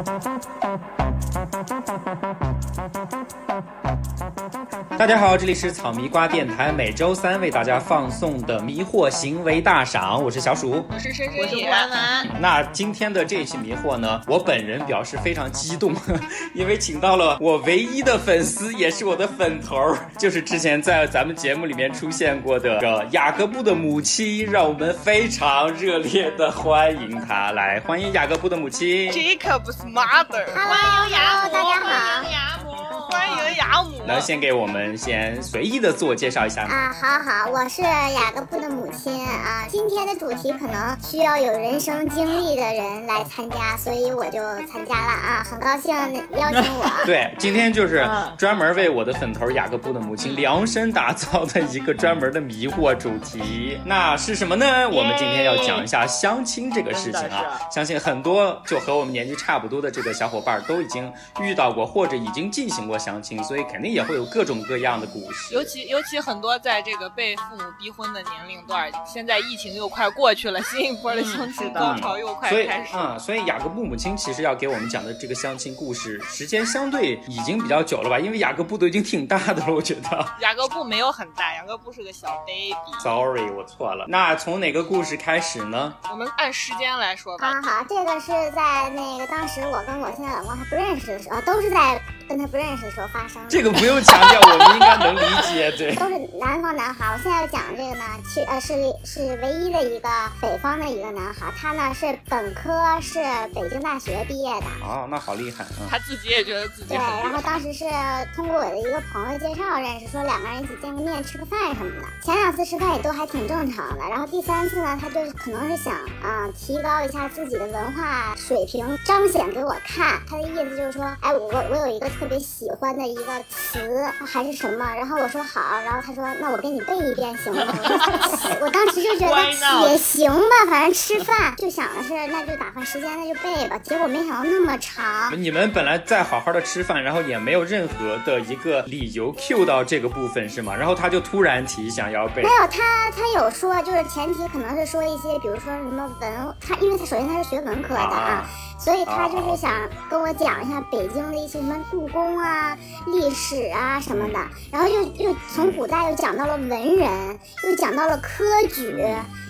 Thank you. 大家好，这里是草迷瓜电台，每周三为大家放送的迷惑行为大赏，我是小鼠，我是深深，我是婉婉。那今天的这期迷惑呢，我本人表示非常激动，因为请到了我唯一的粉丝，也是我的粉头，就是之前在咱们节目里面出现过的雅各布的母亲，让我们非常热烈的欢迎他，来欢迎雅各布的母亲。Jacob's mother，欢迎雅母，大家好欢迎雅母，欢迎雅母。能先给我们先随意的自我介绍一下。啊，好好，我是雅各布的母亲啊。今天的主题可能需要有人生经历的人来参加，所以我就参加了啊，很高兴邀请我。对，今天就是嗯专门为我的粉头雅各布的母亲量身打造的一个专门的迷惑主题。那是什么呢？我们今天要讲一下相亲这个事情啊。相信很多就和我们年纪差不多的这个小伙伴都已经遇到过，或者已经进行过相亲，所以肯定也会有各种各样的故事。尤其尤其很多在这个被父母逼婚的年龄段，现在疫情又快过去了，新一波的相亲高潮又快开始。啊、所以雅各布母亲其实要给我们讲的这个相亲故事，时间相对已经比较久了吧？因为雅各布都已经挺大的了，我觉得。雅各布没有很大，雅各布是个小 baby。Sorry，我错了。那从哪个故事开始呢？我们按时间来说吧。好好，这个是在那个当时我跟我现在老公还不认识的时候，啊都是在跟他不认识的时候发生的。这个不用强调，我们应该能理解。对，都是南方男孩。我现在要讲这个呢，去呃是是唯一的一个北方的一个男孩，他呢是本科是北京大学毕业的。哦，那好厉害啊！他自己也觉得自己对，然后当时是通过我的一个朋友介绍认识，说两个人一起见个面吃个饭什么的。前两次吃饭也都还挺正常的，然后第三次呢，他就是可能是想啊、提高一下自己的文化水平，彰显给我看。他的意思就是说，哎，我我有一个特别喜欢的一个词还是什么，然后我说好，然后他说那我给你背一遍行吗？我当时就觉得 也行吧，反正吃饭就想的是那就打发时间，那就背吧。结果没想到那么长。你们本来在好好的吃饭，然后也没有任何的一个理由 cue 到这个部分是吗？然后他就突然提想要背没，有，他他有说，就是前提可能是说一些，比如说什么文，他因为他首先他是学文科的啊，所以他就是想跟我讲一下北京的一些什么故宫啊、历史啊什么的，然后又又从古代又讲到了文人，又讲到了科举。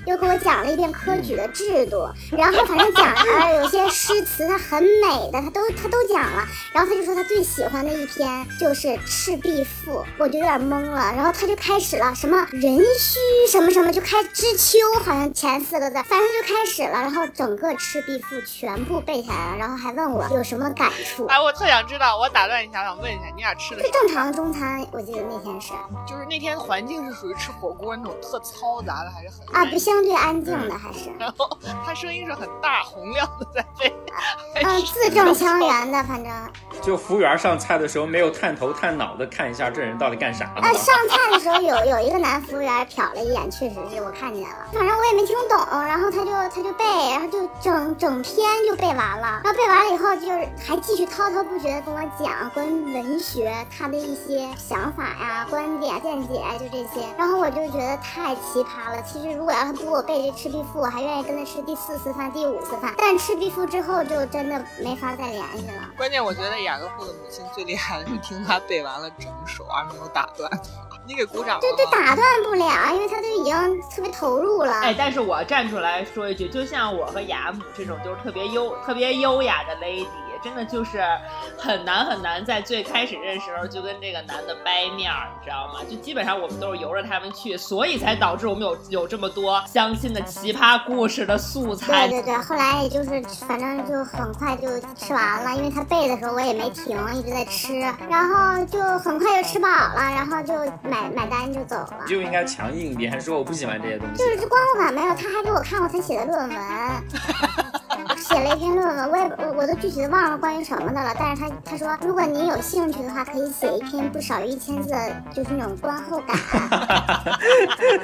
又给我讲了一遍科举的制度，然后反正讲了有些诗词，它很美的，他都他都讲了。然后他就说他最喜欢的一篇就是《赤壁赋》，我就有点懵了。然后他就开始了什么壬戌什么什么，就开知秋，好像前四个字，反正就开始了。然后整个《赤壁赋》全部背下来了，然后还问我有什么感触。哎，我特想知道，我打断一下，想问一下，你俩吃的是正常的中餐，我记得那天是就是那天环境是属于吃火锅那种特嘈杂的，还是很啊，不相对安静的还是，然后他声音是很大洪亮的在背，嗯，字正腔圆的，反正。就服务员上菜的时候没有探头探脑的看一下这人到底干啥呢？上菜的时候有 有一个男服务员瞟了一眼，确实是我看见了，反正我也没听懂，然后他就他就背，然后就整整篇就背完了，然后背完了以后就是还继续滔滔不绝的跟我讲关于文学他的一些想法呀、观点、见解，就这些，然后我就觉得太奇葩了。其实如果要是我背这《赤壁赋》，我还愿意跟他吃第四次饭、第五次饭，但《赤壁赋》之后就真的没法再联系了。关键我觉得雅各布的母亲最厉害的是听他背完了整首而没有打断。你给鼓掌对对，打断不了，因为他都已经特别投入了。哎，但是我站出来说一句，就像我和雅母这种就是特别优、特别优雅的 lady，真的就是很难很难在最开始认识的时候就跟这个男的掰面儿，你知道吗？就基本上我们都是由着他们去，所以才导致我们有有这么多相亲的奇葩故事的素材。对对对，后来也就是反正就很快就吃完了，因为他背的时候我也没停，一直在吃，然后就很快就吃饱了，然后就买买单就走了。就应该强硬一点，说我不喜欢这些东西就。是这光复版没有，他还给我看过他写的论文，写了一篇论文，我也我我都具体的忘了关于什么的了。但是他他说，如果您有兴趣的话，可以写一篇不少于一千字的，就是那种观后感。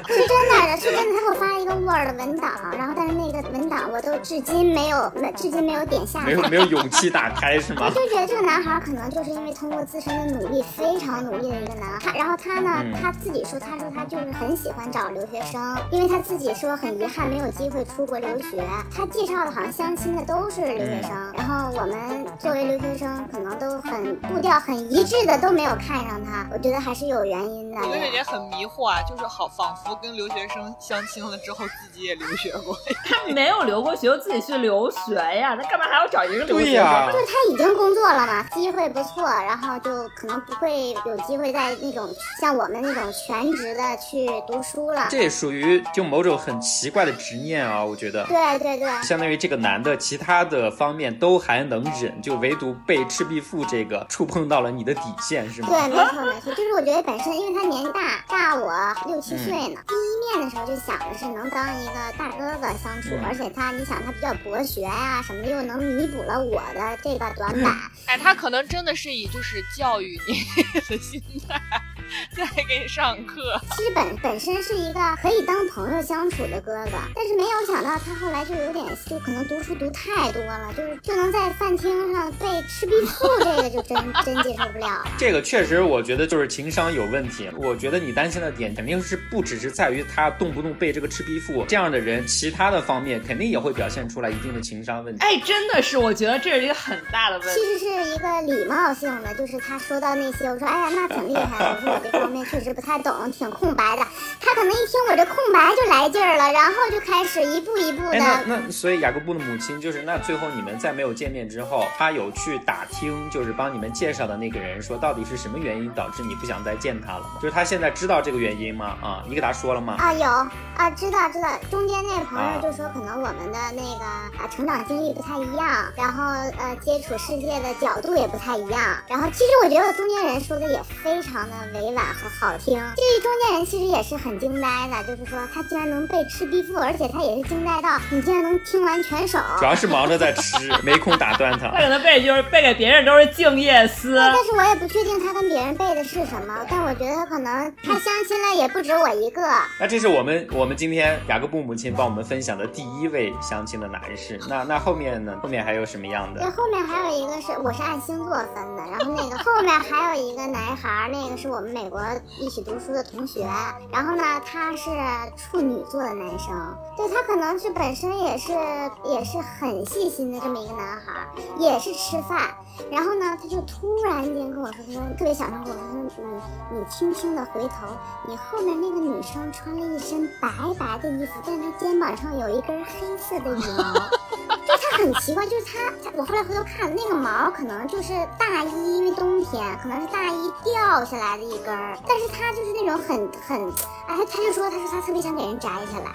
是真的，是真的，他给我发了一个 Word 文档，然后但是那个文档我都至今没有，没至今没有点下载。没有没有勇气打开是吗我？就觉得这个男孩可能就是因为通过自身的努力，非常努力的一个男孩。然后他呢，嗯他自己说，他说他就是很喜欢找留学生，因为他自己说很遗憾没有机会出国留学。他介绍的好像相亲的都是留学生，然后我们作为留学生，可能都很步调很一致的都没有看上他，我觉得还是有原因的。我觉得也很迷惑啊，就是好仿佛跟留学生相亲了之后，自己也留学过。他没有留过学，就自己去留学呀，他干嘛还要找一个留学生？对呀就是他已经工作了嘛，机会不错，然后就可能不会有机会在那种像我们那种全职的去读书了。这也属于就某种很奇怪的执念啊，我觉得。对对对，相当于这个男的其他的方面都还能忍，就唯独被赤壁赋这个触碰到了你的底线，是吗？对，没错没错，就是我觉得本身因为他年纪大，大我六七岁呢，第一面的时候就想的是能当一个大哥哥相处，而且他你想他比较博学呀、什么的，又能弥补了我的这个短板。哎，他可能真的是以就是教育你的心态 在给你上课。其实本本身是一个可以当朋友相处的哥哥，但是没有想到他后来就有点，就可能读书读太多了，就是就能在饭厅上背《赤壁赋》，这个就真真接受不了。这个确实，我觉得就是情商有问题。我觉得你担心的点肯定是不只是在于他动不动背这个《赤壁赋》这样的人，其他的方面肯定也会表现出来一定的情商问题。哎，真的是，我觉得这是一个很大的问题。其实是一个礼貌性的，就是他说到那些，我说哎呀那挺厉害的，我说我这方面确实不太懂，挺空白的。他可能一听我这空白就来劲儿了，然后就开始一步一步哎，那的。那所以雅各布的母亲就是那最后你们在没有见面之后，他有去打听，就是帮你们介绍的那个人说到底是什么原因导致你不想再见他了吗？就是他现在知道这个原因吗？啊，你给他说了吗？啊，有啊，知道知道。中间那个朋啊友就说，可能我们的那个啊成长经历不太一样，然后呃接触世界的角度也不太一样。然后其实我觉得中间人说的也非常的委婉和好听。这中间人其实也是很惊呆的，就是说他竟然能背《赤壁赋》，而且他也是惊呆到你竟然能听完全首。主要是忙着在吃，没空打断他 他。可能背就是背给别人都是静夜思，但是我也不确定他跟别人背的是什么，但我觉得他可能他相亲了也不止我一个。那这是我们我们今天雅各布母亲帮我们分享的第一位相亲的男士。那那后面呢？后面还有什么样对，的？后面还有一个是我是按星座分的，然后那个后面还有一个男孩儿，那个是我们美美国一起读书的同学，然后呢他是处女座的男生，对他可能是本身也是也是很细心的这么一个男孩，也是吃饭，然后呢他就突然间跟我说，他说特别小声跟我说，他说你你轻轻的回头，你后面那个女生穿了一身白白的衣服，但她肩膀上有一根黑色的羽毛。就它很奇怪，就是它，我后来回头看，那个毛可能就是大衣，因为冬天可能是大衣掉下来的一根儿，但是它就是那种很很，哎，他就说，他说他特别想给人摘下来。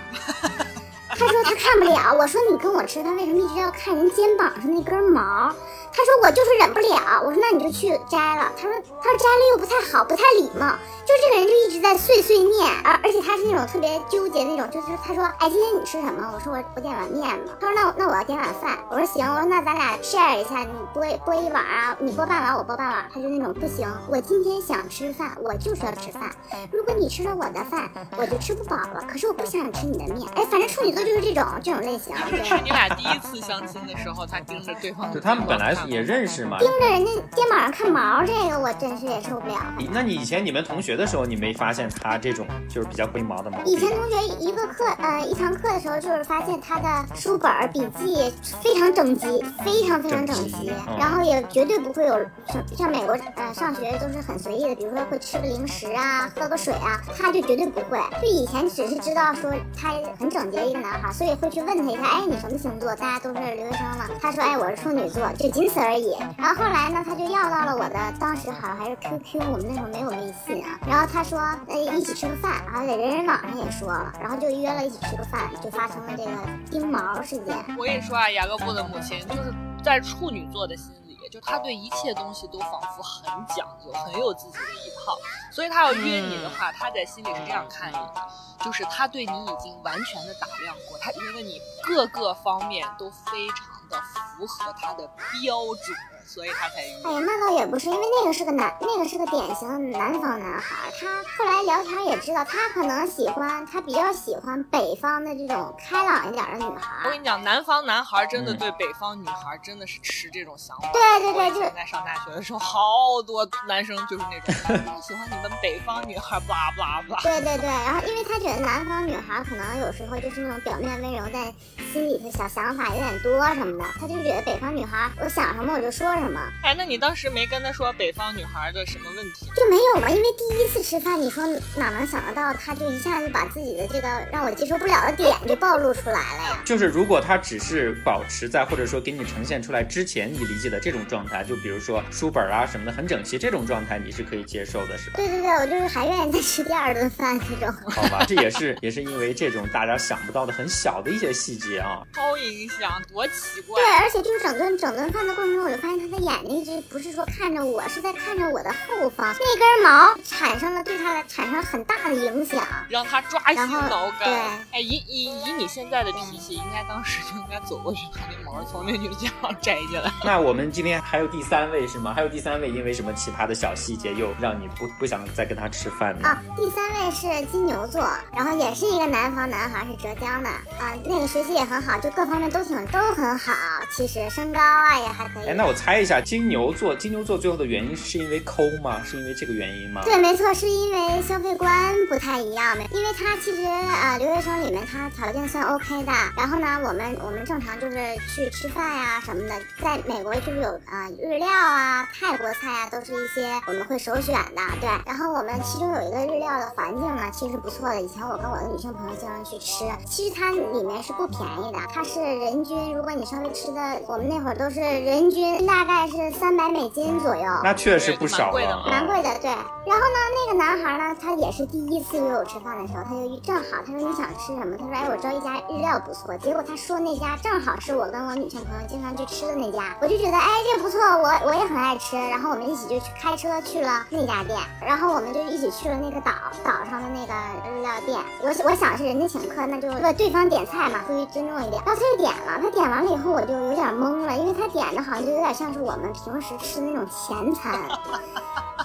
他说他看不了，我说你跟我吃他为什么一直要看人肩膀上那根毛？他说我就是忍不了，我说那你就去摘了。他说他说摘了又不太好，不太礼貌。就这个人就一直在碎碎念，而而且他是那种特别纠结那种，就是他说哎今天你吃什么？我说我我点碗面嘛。他说那我那我要点碗饭。我说行，我说那咱俩 share 一下，你拨拨一碗啊，你拨半碗我拨半碗。他就那种不行，我今天想吃饭，我就是要吃饭。如果你吃了我的饭，我就吃不饱了。可是我不想吃你的面。哎，反正处女座就是这种这种类型。对是你俩第一次相亲的时候，他盯着对方的就他们本来也认识嘛。盯着人家肩膀上看毛，这个我真是也受不了。那你以前你们同学的时候，你没发现他这种就是比较龟毛的毛病以前同学一个课，呃，一堂课的时候，就是发现他的书本儿、笔记非常整齐，非常非常整齐然后也绝对不会有像像美国呃上学都是很随意的，比如说会吃个零食啊，喝个水啊，他就绝对不会。就以前只是知道说他很整洁一个男孩，所以会去问他一下，哎，你什么星座？大家都是留学生嘛。他说，哎，我是处女座，就仅此而已。然后后来呢，他就要到了我的，当时好像还是 QQ，我们那会儿没有微信啊。然后他说，呃，一起吃个饭，然后在人人网上也说了，然后就约了一起吃个饭，就发生了这个叮毛事件。我跟你说啊，雅各布的母亲就是在处女座的心里，就她对一切东西都仿佛很讲究，很有自己的一套。所以她要约你的话，她在心里是这样看你的，就是她对你已经完全的打量过，她觉得你各个方面都非常的符合它的标准，所以他才约。哎呀，那倒也不是，因为那个是个男，那个是个典型的南方男孩儿。他后来聊天也知道，他可能喜欢，他比较喜欢北方的这种开朗一点儿的女孩儿。我跟你讲，南方男孩真的嗯对北方女孩真的是持这种想法。对对对，就是在上大学的时候，好多男生就是那种，我喜欢你们北方女孩，blah blah blah。对对对，然后因为他觉得南方女孩可能有时候就是那种表面温柔，但心里头小想法有点多什么的，他就觉得北方女孩我想什么我就说什么。哎，那你当时没跟他说北方女孩的什么问题？就没有嘛，因为第一次吃饭，你说哪能想得到他就一下子把自己的这个让我接受不了的点就暴露出来了呀？就是如果他只是保持在或者说给你呈现出来之前你理解的这种状态，就比如说书本啊什么的很整齐这种状态，你是可以接受的，是吧？对对对，我就是还愿意再吃第二顿饭这种。好吧，这也是也是因为这种大家想不到的很小的一些细节啊。超影响，多奇怪。对，而且就是整顿整顿饭的过程中，我就发现他的眼睛一直不是说看着我，是在看着我的后方，那根毛产生了对他产生很大的影响，让他抓心挠肝。对，哎，以以以你现在的脾气，应该当时就应该走过去把那毛从那女的肩膀摘下来。那我们今天还有第三位是吗？还有第三位，因为什么奇葩的小细节又让你不不想再跟他吃饭呢？啊，第三位是金牛座，然后也是一个南方男孩，是浙江的啊，那个学习也很好，就各方面都挺都很好，其实身高啊也还可以。哎，那我猜一下，金牛座，金牛座最后的原因是因为抠吗？是因为这个原因吗？对，没错，是因为消费观不太一样的，因为他其实呃留学生里面他条件算 OK 的，然后呢，我们我们正常就是去吃饭呀什么的，在美国就是有啊日料啊、泰国菜啊，都是一些我们会首选的，对。然后我们其中有一个日料的环境呢，其实不错的。以前我跟我的女性朋友经常去吃，其实它里面是不便宜的，它是人均，如果你稍微吃的，我们那会儿都是人均那概是三百美金左右，那确实不少了，蛮贵的，对。然后呢，那个男孩呢，他也是第一次约我吃饭的时候，他就正好他说你想吃什么？他说哎，我知道一家日料不错。结果他说那家正好是我跟我女性朋友经常去吃的那家，我就觉得哎这不错，我我也很爱吃。然后我们一起就去开车去了那家店，然后我们就一起去了那个岛岛上的那个日料店。我我想是人家请客，那就为对方点菜嘛，出于尊重一点。然后他就点了，他点完了以后我就有点懵了，因为他点的好像就有点像是我们平时吃那种前餐。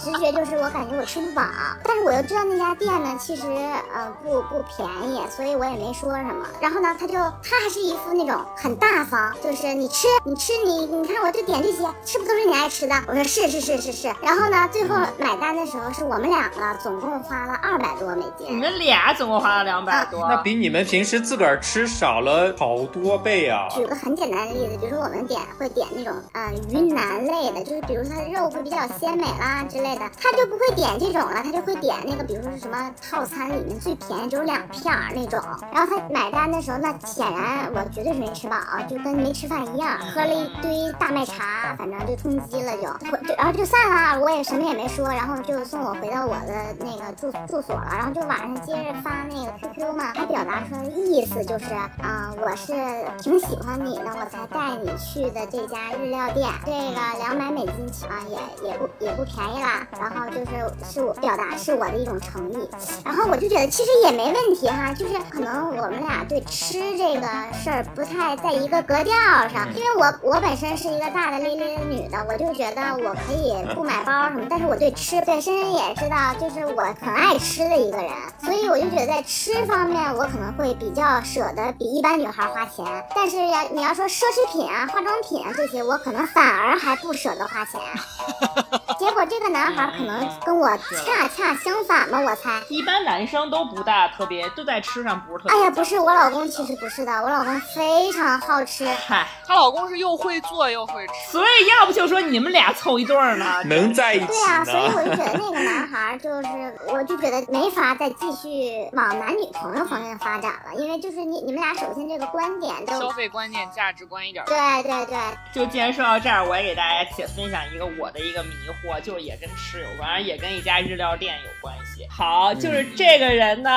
直觉就是我感觉我吃不饱，但是我又知道那家店呢，其实呃不不便宜，所以我也没说什么。然后呢，他就他还是一副那种很大方，就是你吃你吃你你看我就点这些，是不是都是你爱吃的？我说是是是是是。然后呢，最后买单的时候是我们两个总共花了二百多美金。你们俩总共花了两百多，那比你们平时自个儿吃少了好多倍啊！举个很简单的例子，比如说我们点会点那种呃云南类的，就是比如说它的肉会比较鲜美啦之类的，他就不会点这种了，他就会点那个，比如说是什么套餐里面最便宜只有两片儿那种。然后他买单的时候，那显然我绝对是没吃饱，就跟没吃饭一样，喝了一堆大麦茶，反正就充饥了就，就然后就散了，我也什么也没说，然后就送我回到我的那个住住所了，然后就晚上接着发那个 QQ 嘛，他表达出来的意思就是啊，我是挺喜欢你的，我才带你去的这家日料店，这个两百美金啊也也不也不便宜啦，然后就是是我表达是我的一种诚意，然后我就觉得其实也没问题哈，就是可能我们俩对吃这个事儿不太在一个格调上，因为我我本身是一个大大咧咧的女的，我就觉得我可以不买包什么，但是我对吃本身也知道，就是我很爱吃的一个人，所以我就觉得在吃方面我可能会比较舍得比一般女孩花钱，但是要你要说奢侈品啊、化妆品啊这些，我可能反而还不舍得花钱。结果这个男孩可能跟我恰恰相反吧，我猜。一般男生都不大特别，都在吃上不是特别。哎呀，不是，我老公其实不是的，我老公非常好吃。嗨，她老公是又会做又会吃，所以要不就说你们俩凑一对儿呢，能在一起。对啊，所以我就觉得那个男孩就是，我就觉得没法再继续往男女朋友方面发展了，因为就是你你们俩首先这个观点都消费观念、价值观一点。对对对。就既然说到这儿，我也给大家且分享一个我的一个迷惑，就是也跟吃有关，也跟一家日料店有关系。好，就是这个人呢，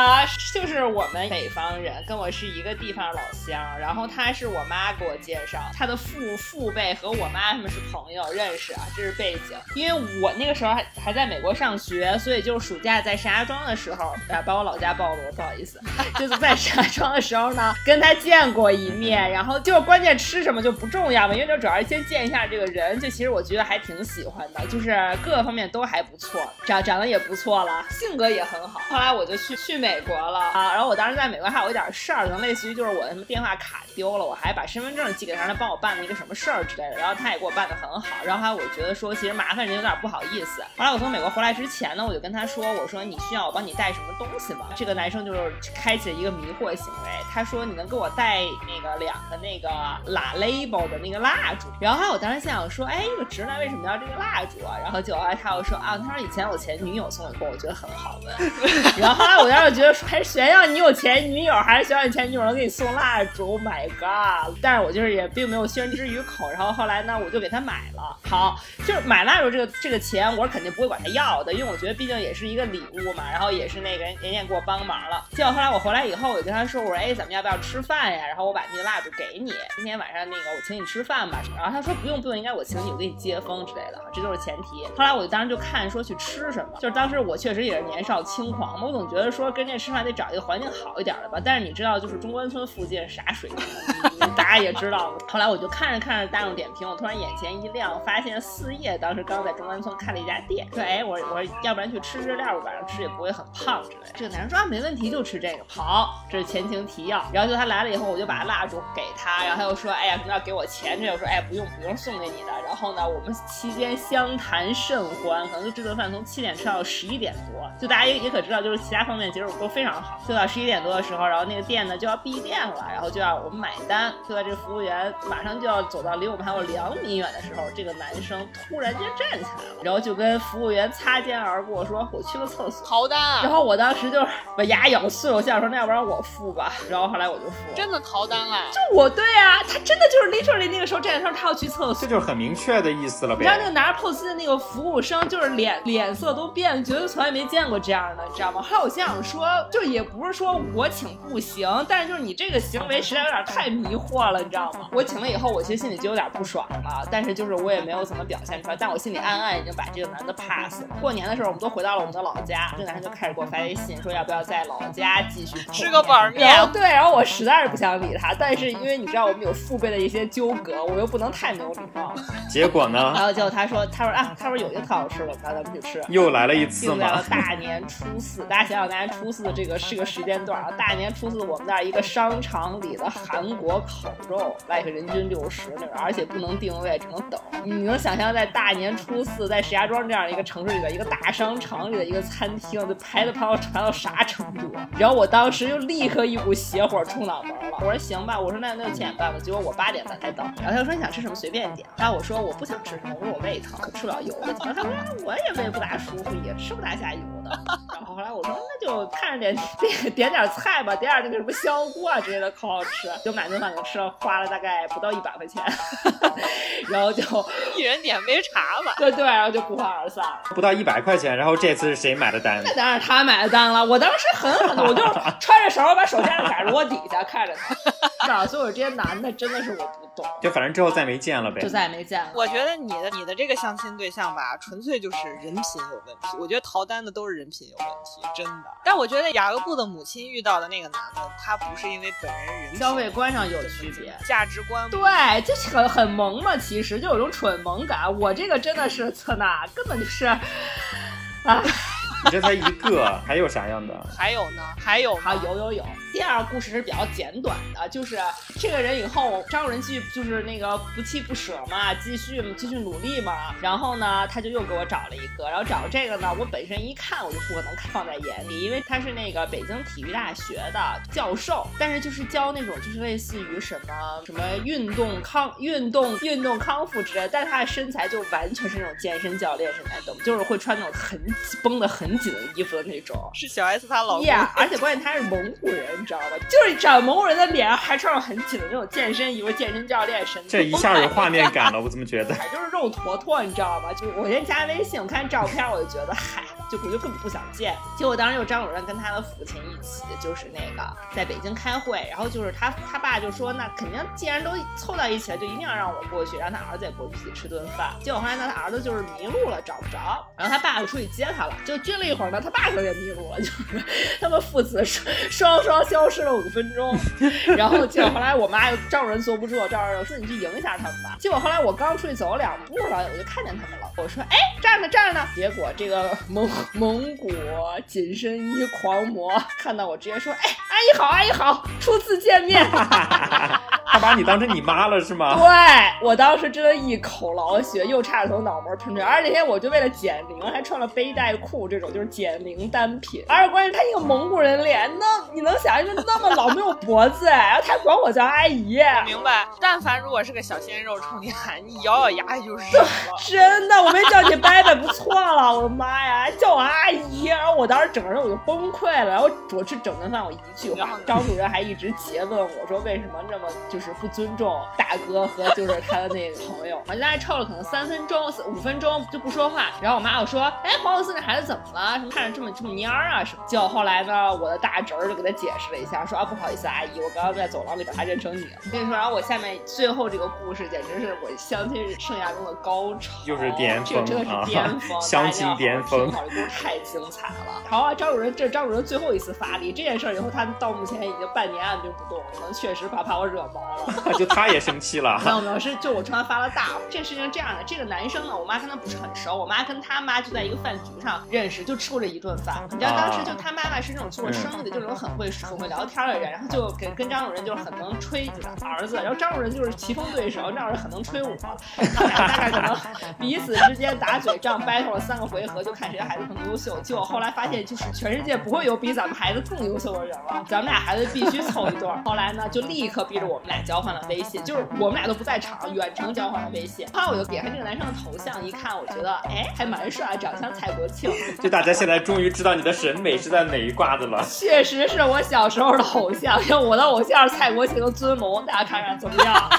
就是我们北方人，跟我是一个地方老乡。然后他是我妈给我介绍，他的父父辈和我妈他们是朋友认识啊，这是背景。因为我那个时候还还在美国上学，所以就是暑假在石家庄的时候，啊，把我老家暴露了，不好意思。就是在石家庄的时候呢，跟他见过一面。然后就关键吃什么就不重要嘛，因为就主要是先见一下这个人。就其实我觉得还挺喜欢的，就是各个方面都还不错，长长得也不错了，性格也很好。后来我就去去美国了啊，然后我当时在美国还有一点事儿，能类似于就是我什么电话卡丢了，我还把身份证寄给他，让他帮我办了一个什么事儿之类的，然后他也给我办的很好。然后后来我觉得说，其实麻烦人有点不好意思。后来我从美国回来之前呢，我就跟他说，我说你需要我帮你带什么东西吗？这个男生就是开启了一个迷惑行为，他说你能给我带那个两个那个拉 label 的那个蜡烛。然后后来我当时想说，哎，这个直男为什么要这个蜡烛啊？然后就后来他又说啊，他说以前我前女友送我过，我觉得很好闻。然后后来我当时觉得还是炫耀你有前女友，还是炫耀你前女友能给你送蜡烛？My God！但是我就是也并没有宣之于口。然后后来呢，我就给他买了。好，就是买蜡烛这个这个钱，我是肯定不会管他要的，因为我觉得毕竟也是一个礼物嘛。然后也是那个人人家给我帮忙了。结果后来我回来以后，我就跟他说，我说哎，咱们要不要吃饭呀？然后我把那个蜡烛给你，今天晚上那个我请你吃饭吧。然后他说不用不用，应该我请你，我给你接风之类的，这都是前提。后来我就当时就看说去吃什么，就是当时我确实也是年少轻狂嘛，我总觉得说跟这吃饭得找一个环境好一点的吧。但是你知道，就是中关村附近啥水平，大家也知道。后来我就看着看着大众点评，我突然眼前一亮，发现四叶当时刚在中关村开了一家店，说哎我我要不然去吃日料，晚上吃也不会很胖之类的。这个男生说啊没问题，就吃这个。好，这是前情提要。然后就他来了以后，我就把蜡烛给他，然后他又说哎呀要给我钱，这我说哎不用不用送给你的。然后呢，我们期间相谈甚欢，可能就这顿饭从七点吃到十一点多，就大家也也可知道，就是其他方面其实都非常好。就到十一点多的时候，然后那个店呢就要闭店了，然后就要我们买单。就在这个服务员马上就要走到离我们还有两米远的时候，这个男生突然间站起来了，然后就跟服务员擦肩而过，说我去个厕所。逃单啊！然后我当时就把牙咬碎了，我想说那要不然我付吧。然后后来我就付了。真的逃单啊？就我对啊，他真的就是 literally 那个时候站的时候他要去厕所，这就是很明确的意思了呗。你知道那个拿着 POS 的那个服务生，就是脸脸色都变，觉得从来没见过这样的，你知道吗？后来我心想说，就也不是说我请不行，但是就是你这个行为实在有点太迷惑了，你知道吗？我请了以后，我其实心里就有点不爽了，但是就是我也没有怎么表现出来，但我心里暗暗已经把这个男的 pass 了。过年的时候，我们都回到了我们的老家，这个男生就开始给我发微信，说要不要在老家继续吃个板面。对，然后我实在是不想理他，但是因为你知道我们有父辈的一些纠葛，我又不能太没有礼貌。结果呢？然后结果他说，他说啊，他说有一个特好吃的，那咱们去吃。又来了一次又到大年初四，大家想想，大年初四这个是个时间段啊。大年初四，我们那儿一个商场里的韩国烤肉，来个人均六十那种，而且不能定位，只能等。你能想象在大年初四，在石家庄这样一个城市里的一个大商场里的一个餐厅，就排的排要排到啥程度？然后我当时就立刻一股邪火冲脑门了。我说行吧，我说那那就七点半吧。结果我八点半才到，然后他就说你想吃什么随便点。然后我说我不想吃什么，我说我胃疼，吃不了油的。然后他说我也胃不大舒服，也吃不大下油的。然后后来我说那就看着点点点点菜吧，点点那个什么香锅之类的，可好吃。就买顿饭吃了，花了大概不到一百块钱，然后就 一人点杯茶吧。对对，然后就不欢而散了。不到一百块钱，然后这次是谁买的单？那当然他买的单了。我当时狠狠的，我就揣着手把手架在我底下看着他。是啊？所以我这些男的真的是我不懂。就反正之后再没见了呗。就再也没见了。我觉得你的你的这个相亲对象吧，纯粹就是人品有问题。我觉得逃单的都是人品有问题，真的。但我觉得雅各布的母亲遇到的那个男的，他不是因为本人人消费观上有区别，价值观对，就很很萌嘛，其实就有种蠢萌感。我这个真的是侧那，根本就是，啊。你这才一个，还有啥样的？还有呢？还有还？有有有。第二个故事是比较简短的，就是这个人以后张人继续就是那个不弃不舍嘛，继续继续努力嘛。然后呢，他就又给我找了一个，然后找这个呢，我本身一看我就不可能放在眼里，因为他是那个北京体育大学的教授，但是就是教那种就是类似于什么什么运动康运动运动康复之类，但是他的身材就完全是那种健身教练身材，懂？就是会穿那种很绷得很紧的衣服的那种。是小 S 他老公。呀，而且关键他是蒙古人。你知道吧？就是长蒙古人的脸，还穿着很紧的那种健身衣服，健身教练身材。这一下有画面感了，我怎么觉得？就是肉坨坨，你知道吧？就我先加微信，我看照片，我就觉得，嗨。就我就根本不想见。结果当时就张主任跟他的父亲一起，就是那个在北京开会，然后就是他他爸就说，那肯定既然都凑到一起了，就一定要让我过去，让他儿子也过去一起吃顿饭。结果后来呢，他儿子就是迷路了，找不着，然后他爸就出去接他了，就接了一会儿呢，他爸就也迷路了，就是他们父子双双消失了五分钟。然后结果后来我妈又张主任坐不住，张主任说你去迎一下他们吧。结果后来我刚出去走两步了，我就看见他们了。我说哎，这儿呢，这儿呢。结果这个蒙蒙古紧身衣狂魔看到我，直接说哎，阿姨好，阿姨好，初次见面。他把你当成你妈了是吗？对我当时真的一口老血，又差点从脑门喷出来。而且那天我就为了减龄，还穿了背带裤这种就是减龄单品。而且关键他一个蒙古人脸，那你能想象就那么老没有脖子，然 后他管我叫阿姨。明白。但凡如果是个小鲜肉冲你喊，你咬咬牙也就是了。真的，我没叫你伯伯不错了，我的妈呀，还叫我阿姨。然后我当时整个人我就崩溃了。然后我吃整顿饭，我一句话，张主任还一直诘问我说为什么那么就。就是不尊重大哥和就是他的那个朋友，我们大概吵了可能三分钟、五分钟就不说话。然后我妈又说：“哎，黄老四那孩子怎么了？什么看着这么这么蔫儿啊？什么？”结果后来呢，我的大侄儿就给他解释了一下，说：“啊，不好意思，阿姨，我刚刚在走廊里把他认成你了。”我跟你说，然后我下面最后这个故事简直是我相亲生涯中的高潮，就是巅峰，这真的是巅峰，相亲巅峰，考虑都太精彩了。好啊，张主任，这是张主任最后一次发力，这件事以后他到目前已经半年按兵不动，可能确实怕怕我惹毛了，就他。也生气了，没有没有，是就我突然发了大火。这个事情这样的，这个男生呢，我妈跟他不是很熟，我妈跟他妈就在一个饭局上认识，就吃过这一顿饭。你知道当时就他妈妈是那种做生意的，就是那种很会很会聊天的人，然后就跟跟张主任就是很能吹儿子，然后张主任就是棋逢对手，张主任很能吹我，他们俩大概可能彼此之间打嘴仗 battle 了三个回合，就看谁的孩子更优秀。结果后来发现，就是全世界不会有比咱们孩子更优秀的人了，咱们俩孩子必须凑一对。后来呢，就立刻逼着我们俩交换了微信。就是我们俩都不在场，远程交换了微信。后来我就点开这个男生的头像，一看，我觉得哎，还蛮帅，长相蔡国庆。就大家现在终于知道你的审美是在哪一挂的了。确实是我小时候的偶像，因为我的偶像是蔡国庆的尊龙，大家看看怎么样？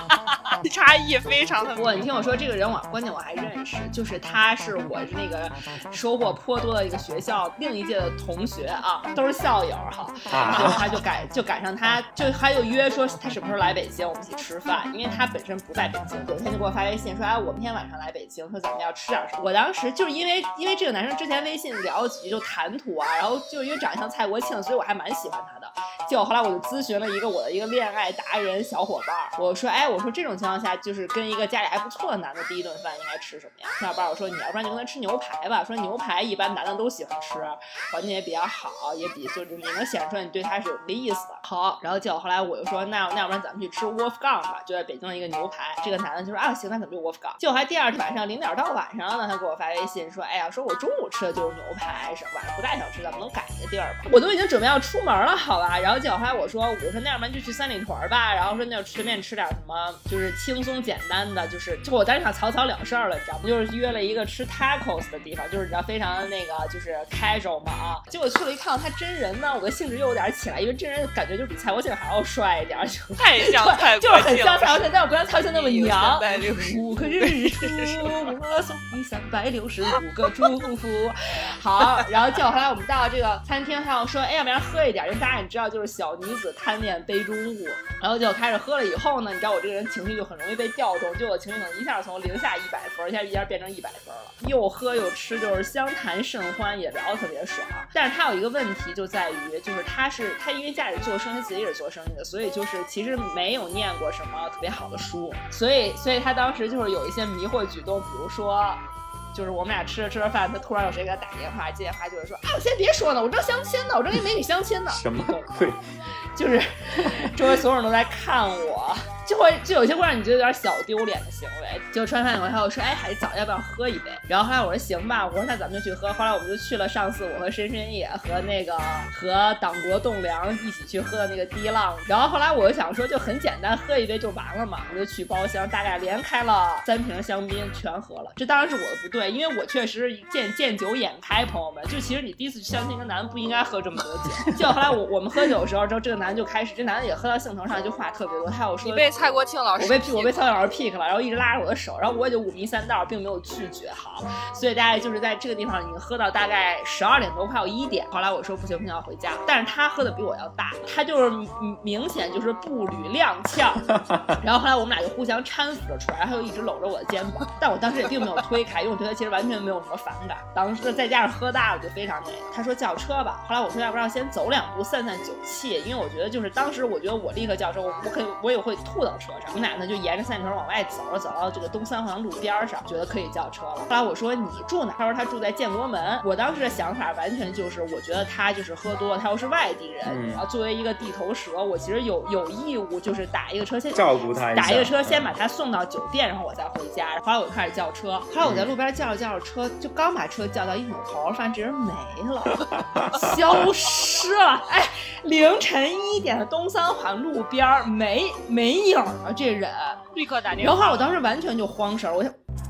差异非常的多。你听我说，这个人我关键我还认识，就是他是我那个收获颇多的一个学校另一届的同学啊，都是校友哈。然后他就赶就赶上他，就还有约说他什么时候来北京，我们一起吃饭。因为他本身不在北京，有一天就给我发微信说：“哎，我明天晚上来北京，说咱们要吃点什么。”我当时就是因为因为这个男生之前微信聊几句就谈吐啊，然后就因为长得像蔡国庆，所以我还蛮喜欢他的。结果后来我就咨询了一个我的一个恋爱达人小伙伴，我说：“哎，我说这种情况下，就是跟一个家里还不错的男的第一顿饭应该吃什么呀？”小伙伴我说：“你要不然就跟他吃牛排吧，说牛排一般男的都喜欢吃，环境也比较好，也比就是你能显出来你对他是有意思的。”好，然后结果后来我又说：“那那要不然咱们去吃 Wolfgang 吧，就在北京的一个牛排。”这个男的就说：“啊，行，那咱们就 Wolfgang。”结果还第二天晚上零点到晚上呢，他给我发微信说：“哎呀，说我中午吃的就是牛排，是晚上不大想吃，咱们能改一个地儿吗？”我都已经准备要出门了，好吧？然后结果后来我说：“我说那要不然就去三里屯吧。”然后说那就随便吃点什么，就是轻松简单的，就是就我当时想草草了事儿了，你知道吗？就是约了一个吃 tacos 的地方，就是你知道非常那个就是 casual 嘛啊。结果去了一看到他真人呢，我的兴致又有点起来，因为真人感觉就比蔡国庆还要帅一点，就太像蔡就是很像蔡国庆，但我不像蔡国庆那么 娘。五个日出，我送你三百六十五个祝福。好，然后结果后来我们到这个餐厅，他要说，哎，要不然喝一点，因为大家也知道，就是小女子贪恋杯中物。然后就开始喝了以后呢，你知道我这个人情绪就很容易被调动，就我情绪可能一下从零下一百分，一下一下变成一百分了。又喝又吃，就是相谈甚欢，也聊得特别爽。但是他有一个问题就在于，就是他是他因为家里做生意，自己也是做生意的，所以就是其实没有念过什么特别好的书，所以所以他当时就是有一些迷惑举动，比如说。就是我们俩吃着吃着饭，他突然有谁给他打电话，接电话就是说啊，我先别说呢，我正相亲呢，我正跟美女相亲呢。什么鬼？就是周围所有人都在看我。就会就有些会让你觉得有点小丢脸的行为。就吃完饭以后，他又说：“哎，海早，要不要喝一杯？”然后后来我说：“行吧。”我说：“那咱们就去喝。”后来我们就去了上次我和深深野和那个和党国栋梁一起去喝的那个滴浪。然后后来我就想说，就很简单，喝一杯就完了嘛。我就去包厢，大概连开了三瓶香槟，全喝了。这当然是我的不对，因为我确实见见酒眼开，朋友们。就其实你第一次去相亲，一个男的不应该喝这么多酒。就后来我我们喝酒的时候，之后这个男的就开始，这男的也喝到兴头上，就话特别多。他有说。蔡国庆老师，我被我被蔡老师 pick 了，然后一直拉着我的手，然后我也就五迷三道，并没有拒绝好，所以大概就是在这个地方已经喝到大概十二点多，快要一点。后来我说不行不行，要回家。但是他喝的比我要大，他就是明显就是步履踉跄。然后后来我们俩就互相搀扶着出来，然后又一直搂着我的肩膀，但我当时也并没有推开，因为我对他其实完全没有什么反感。当时再加上喝大了，就非常那个。他说叫车吧，后来我说要不要先走两步散散酒气，因为我觉得就是当时我觉得我立刻叫车，我我可以我也会吐到车上。我们俩呢就沿着三里屯往外走，走到这个东三环路边上，觉得可以叫车了。后来我说你住哪？他说他住在建国门。我当时的想法完全就是，我觉得他就是喝多了，他又是外地人，然后作为一个地头蛇，我其实有有义务就是打一个车先照顾他，打一个车先把他送到酒店，然后我再回家。后来我就开始叫车，后来我在路边叫着叫着车，就刚把车叫到一扭头，发现这人没了，消失了。哎，凌晨一点的东三环路边没没影了，这人 立刻打电话。然后我当时完全就慌神，我。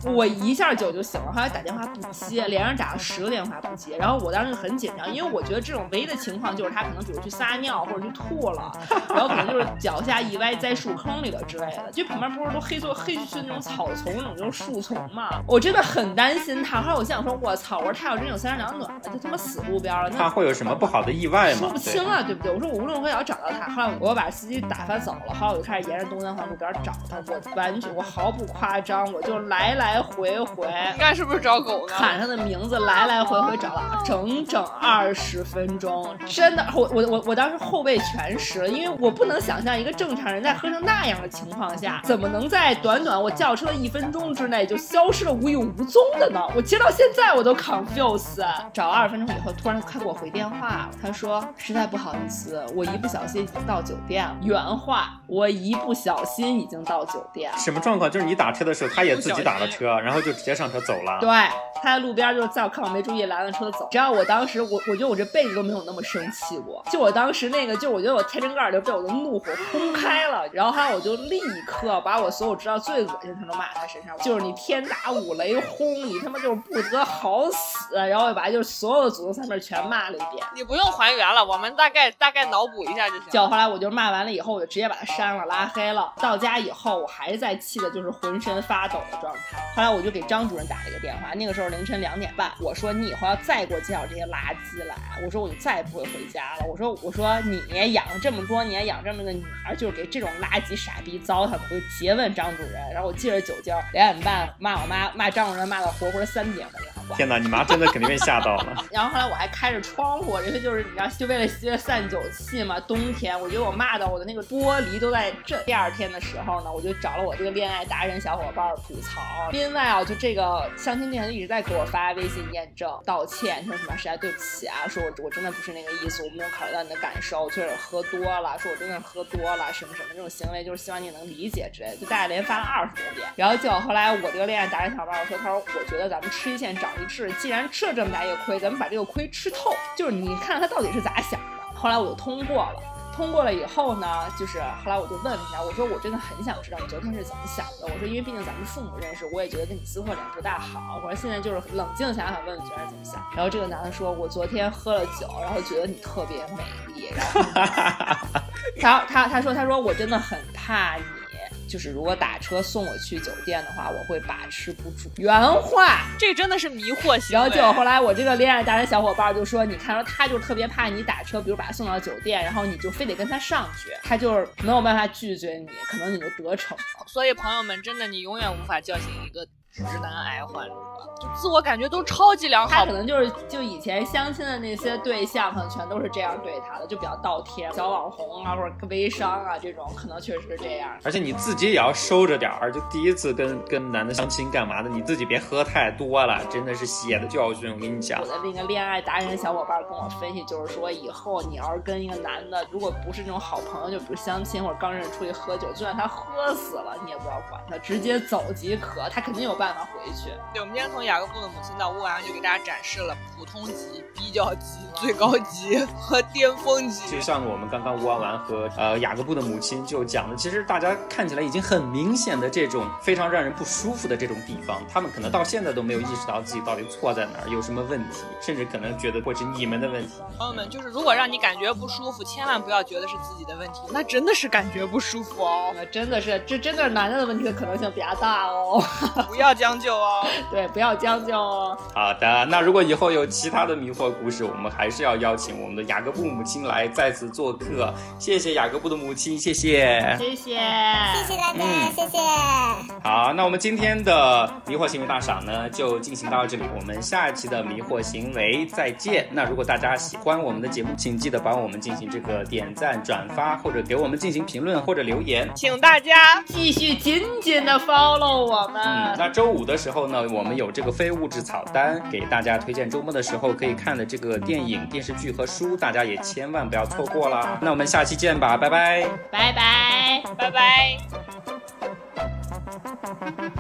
我一下酒就醒了，后来打电话不接，连着打了十个电话不接，然后我当时就很紧张，因为我觉得这种唯一的情况就是他可能比如去撒尿或者去吐了，然后可能就是脚下一歪栽树坑里了之类的，就旁边不是都黑做黑黢黢那种草丛那种就是树丛嘛，我真的很担心他。后来我心想说，我操，我说他要真有三长两短的，就他妈死路边了，他会有什么不好的意外吗？说不清啊，对不对？我说我无论如何也要找到他。后来我把司机打发走了，后来我就开始沿着东三环路边找他，我完全我毫不夸张，我就来来。来回回，你看是不是找狗呢？喊他的名字，来来回回找了整整二十分钟，真的，我我我我当时后背全湿了，因为我不能想象一个正常人在喝成那样的情况下，怎么能在短短我叫车的一分钟之内就消失了无影无踪的呢？我接到现在我都 confused，找了二十分钟以后，突然他给我回电话，他说实在不好意思，我一不小心已经到酒店了。原话，我一不小心已经到酒店。什么状况？就是你打车的时候，他也自己打了车。车，然后就直接上车走了。对，他在路边就是在我看我没注意拦了车走。只要我当时，我我觉得我这辈子都没有那么生气过。就我当时那个，就我觉得我天灵盖就被我的怒火轰开了。然后后来我就立刻把我所有知道最恶心的都骂他身上，就是你天打五雷轰，你他妈就是不得好死。然后把就是所有的祖宗三辈全骂了一遍。你不用还原了，我们大概大概脑补一下就行。就后来我就骂完了以后，我就直接把他删了拉黑了。到家以后，我还在气的就是浑身发抖的状态。后来我就给张主任打了一个电话，那个时候凌晨两点半，我说你以后要再给我介绍这些垃圾来，我说我就再也不会回家了。我说我说你养了这么多年，养这么个女儿，就是给这种垃圾傻逼糟蹋的。我就诘问张主任，然后我借着酒劲儿两点半骂我妈，骂张主任骂到活活三点的电话。天哪，你妈真的肯定被吓到了。然后后来我还开着窗户，因为就是你知道，就为了散酒气嘛。冬天我觉得我骂到我的那个玻璃都在震。第二天的时候呢，我就找了我这个恋爱达人小伙伴吐槽。另外啊。就这个相亲店一直在给我发微信验证道歉，说什么实在对不起啊，说我我真的不是那个意思，我没有考虑到你的感受，确实喝多了，说我真的喝多了，什么什么这种行为就是希望你能理解之类的，就大概连发了二十多遍。然后结果后来我这个恋爱达人小伙伴说，他说我觉得咱们吃一堑长一智，既然吃了这么大一个亏，咱们把这个亏吃透，就是你看他到底是咋想的。后来我就通过了。通过了以后呢，就是后来我就问了一下，我说我真的很想知道你昨天是怎么想的。我说因为毕竟咱们父母认识，我也觉得跟你撕破脸不大好。我说现在就是冷静想想，问问昨天怎么想。然后这个男的说，我昨天喝了酒，然后觉得你特别美丽。然后他他他说他说我真的很怕你。就是如果打车送我去酒店的话，我会把持不住。原话，这真的是迷惑然后就后来我这个恋爱达人小伙伴就说，你看说他就特别怕你打车，比如把他送到酒店，然后你就非得跟他上去，他就是没有办法拒绝你，可能你就得逞了。所以朋友们，真的你永远无法叫醒一个。直男癌患者，就自我感觉都超级良好。他可能就是就以前相亲的那些对象，可能全都是这样对他的，就比较倒贴。小网红啊，或者微商啊，这种可能确实是这样。而且你自己也要收着点儿，就第一次跟跟男的相亲干嘛的，你自己别喝太多了，真的是血的教训。我跟你讲，我的那个恋爱达人小伙伴跟我分析，就是说以后你要是跟一个男的，如果不是那种好朋友，就比如相亲或者刚认识出去喝酒，就算他喝死了，你也不要管他，直接走即可。他肯定有办。法回去。对，我们今天从雅各布的母亲到乌安，就给大家展示了普通级、比较级、最高级和巅峰级。就像我们刚刚乌安完和呃雅各布的母亲就讲的，其实大家看起来已经很明显的这种非常让人不舒服的这种地方，他们可能到现在都没有意识到自己到底错在哪儿，有什么问题，甚至可能觉得或者你们的问题。朋友们，就是如果让你感觉不舒服，千万不要觉得是自己的问题，那真的是感觉不舒服哦。呃，真的是，这真的是男的的问题的可能性比较大哦。不要将就哦。对，不要将就哦。好的，那如果以后有其他的迷惑故事，我们还是要邀请我们的雅各布母亲来再次做客。谢谢雅各布的母亲，谢谢，谢谢，谢谢大家，嗯谢谢。好，那我们今天的迷惑行为大赏呢，就进行到这里。我们下一期的迷惑行为再见。那如果大家喜欢我们的节目，请记得帮我们进行这个点赞、转发，或者给我们进行评论或者留言。请大家继续紧紧的 follow 我们。嗯，那周五的时候呢我们有这个非物质草单给大家推荐周末的时候可以看的这个电影电视剧和书大家也千万不要错过啦。那我们下期见吧拜拜。拜拜拜拜。